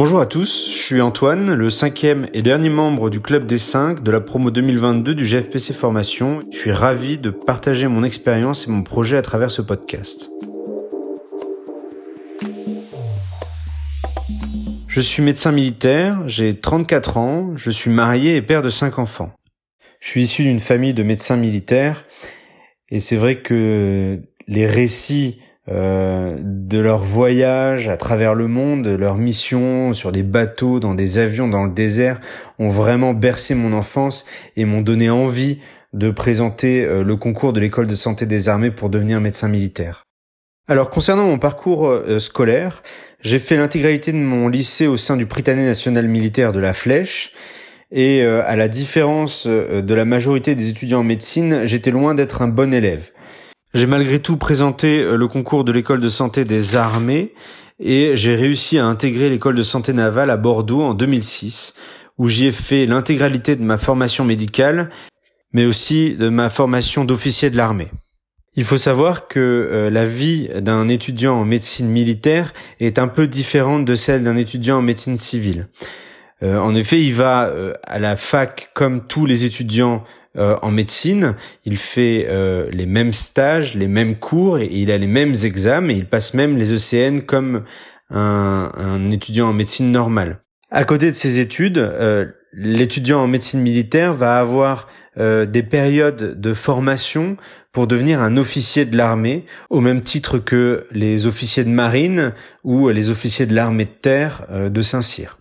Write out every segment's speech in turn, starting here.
Bonjour à tous, je suis Antoine, le cinquième et dernier membre du club des 5 de la promo 2022 du GFPC Formation. Je suis ravi de partager mon expérience et mon projet à travers ce podcast. Je suis médecin militaire, j'ai 34 ans, je suis marié et père de 5 enfants. Je suis issu d'une famille de médecins militaires et c'est vrai que les récits euh, de leur voyage à travers le monde, de leur mission sur des bateaux, dans des avions, dans le désert, ont vraiment bercé mon enfance et m'ont donné envie de présenter euh, le concours de l'école de santé des armées pour devenir médecin militaire. Alors concernant mon parcours euh, scolaire, j'ai fait l'intégralité de mon lycée au sein du Prytanée national militaire de la Flèche et à la différence de la majorité des étudiants en médecine, j'étais loin d'être un bon élève. J'ai malgré tout présenté euh, le concours de l'école de santé des armées et j'ai réussi à intégrer l'école de santé navale à Bordeaux en 2006 où j'y ai fait l'intégralité de ma formation médicale mais aussi de ma formation d'officier de l'armée. Il faut savoir que euh, la vie d'un étudiant en médecine militaire est un peu différente de celle d'un étudiant en médecine civile. Euh, en effet, il va à la fac comme tous les étudiants euh, en médecine, il fait euh, les mêmes stages, les mêmes cours et, il a les mêmes examens et il passe même les ECN comme un, étudiant en médecine normale. À côté de ses études, euh, l'étudiant en médecine militaire va avoir des périodes de formation pour devenir un officier de l'armée, au même titre que les officiers de marine ou les officiers de l'armée de terre de Saint-Cyr.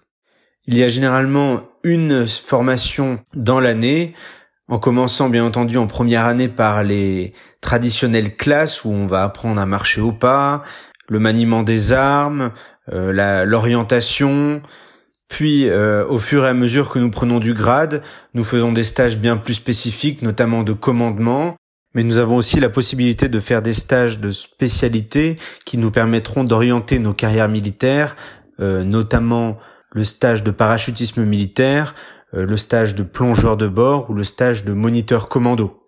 Il y a généralement une formation dans l'année en commençant bien entendu en première année par les traditionnelles classes où on va apprendre à marcher au pas, le maniement des armes, euh, l'orientation, puis euh, au fur et à mesure que nous prenons du grade, nous faisons des stages bien plus spécifiques, notamment de commandement, mais nous avons aussi la possibilité de faire des stages de spécialité qui nous permettront d'orienter nos carrières militaires, euh, notamment le stage de parachutisme militaire, le stage de plongeur de bord ou le stage de moniteur commando.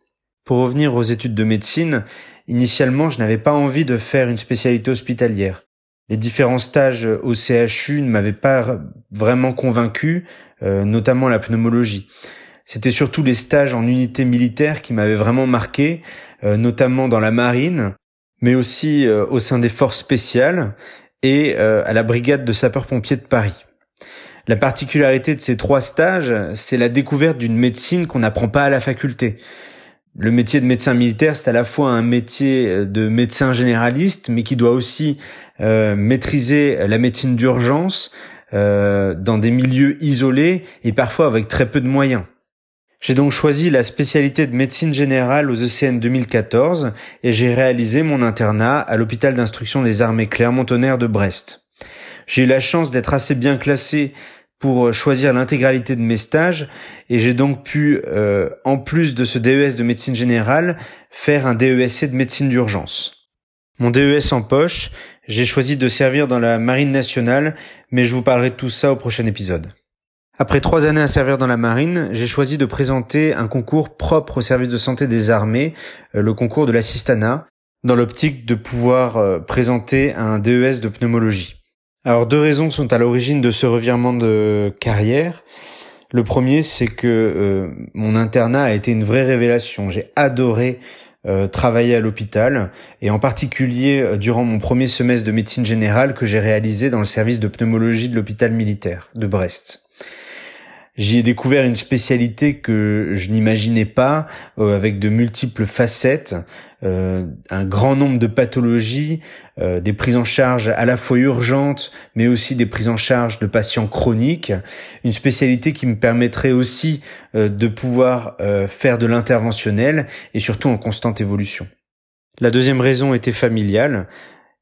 Pour revenir aux études de médecine, initialement je n'avais pas envie de faire une spécialité hospitalière. Les différents stages au CHU ne m'avaient pas vraiment convaincu, euh, notamment la pneumologie. C'était surtout les stages en unité militaire qui m'avaient vraiment marqué, euh, notamment dans la marine, mais aussi au sein des forces spéciales et à la brigade de sapeurs-pompiers de Paris. La particularité de ces trois stages, c'est la découverte d'une médecine qu'on n'apprend pas à la faculté. Le métier de médecin militaire, c'est à la fois un métier de médecin généraliste, mais qui doit aussi euh, maîtriser la médecine d'urgence euh, dans des milieux isolés et parfois avec très peu de moyens. J'ai donc choisi la spécialité de médecine générale aux ECN 2014 et j'ai réalisé mon internat à l'hôpital d'instruction des armées Clermont-Tonnerre de Brest. J'ai eu la chance d'être assez bien classé pour euh, choisir l'intégralité de mes stages et j'ai donc pu, euh, en plus de ce DES de médecine générale, faire un DESC de médecine d'urgence. Mon DES en poche, j'ai choisi de servir dans la marine nationale, mais je vous parlerai de tout ça au prochain épisode. Après trois années à servir dans la marine, j'ai choisi de présenter un concours propre au service de santé des armées, euh, le concours de l'assistana, dans l'optique de pouvoir présenter un DES de pneumologie. Alors deux raisons sont à l'origine de ce revirement de carrière. Le premier, c'est que euh, mon internat a été une vraie révélation. J'ai adoré euh, travailler à l'hôpital et en particulier euh, durant mon premier semestre de médecine générale que j'ai réalisé dans le service de pneumologie de l'hôpital militaire de Brest. J'y ai découvert une spécialité que je n'imaginais pas, euh, avec de multiples facettes, euh, un grand nombre de pathologies, euh, des prises en charge à la fois urgentes, mais aussi des prises en charge de patients chroniques. Une spécialité qui me permettrait aussi de pouvoir faire de l'interventionnel et surtout en constante évolution. La deuxième raison était familiale.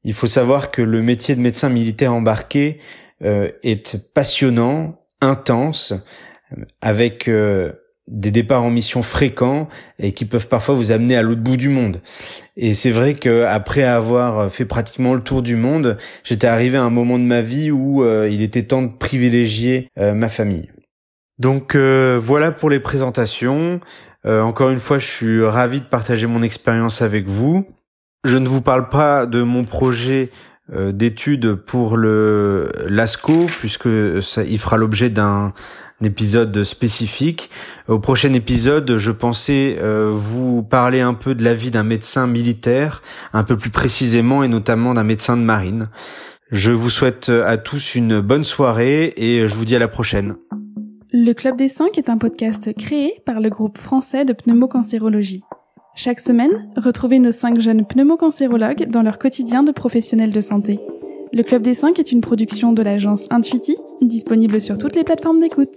Il faut savoir que le métier de médecin militaire embarqué est passionnant, intense, avec euh, des départs en mission fréquents et qui peuvent parfois vous amener à l'autre bout du monde. Et c'est vrai que après avoir fait pratiquement le tour du monde, j'étais arrivé à un moment de ma vie où euh, il était temps de privilégier euh, ma famille. Donc voilà pour les présentations. encore une fois, je suis ravi de partager mon expérience avec vous. Je ne vous parle pas de mon projet d'études pour le l'ASCO puisque ça, il fera l'objet d'un épisode spécifique. Au prochain épisode, je pensais vous parler un peu de la vie d'un médecin militaire, un peu plus précisément et notamment d'un médecin de marine. Je vous souhaite à tous une bonne soirée et je vous dis à la prochaine. Le Club des 5 est un podcast créé par le groupe français de pneumocancérologie. Chaque semaine, retrouvez nos 5 jeunes pneumocancérologues dans leur quotidien de professionnels de santé. Le Club des 5 est une production de l'agence Intuiti, disponible sur toutes les plateformes d'écoute.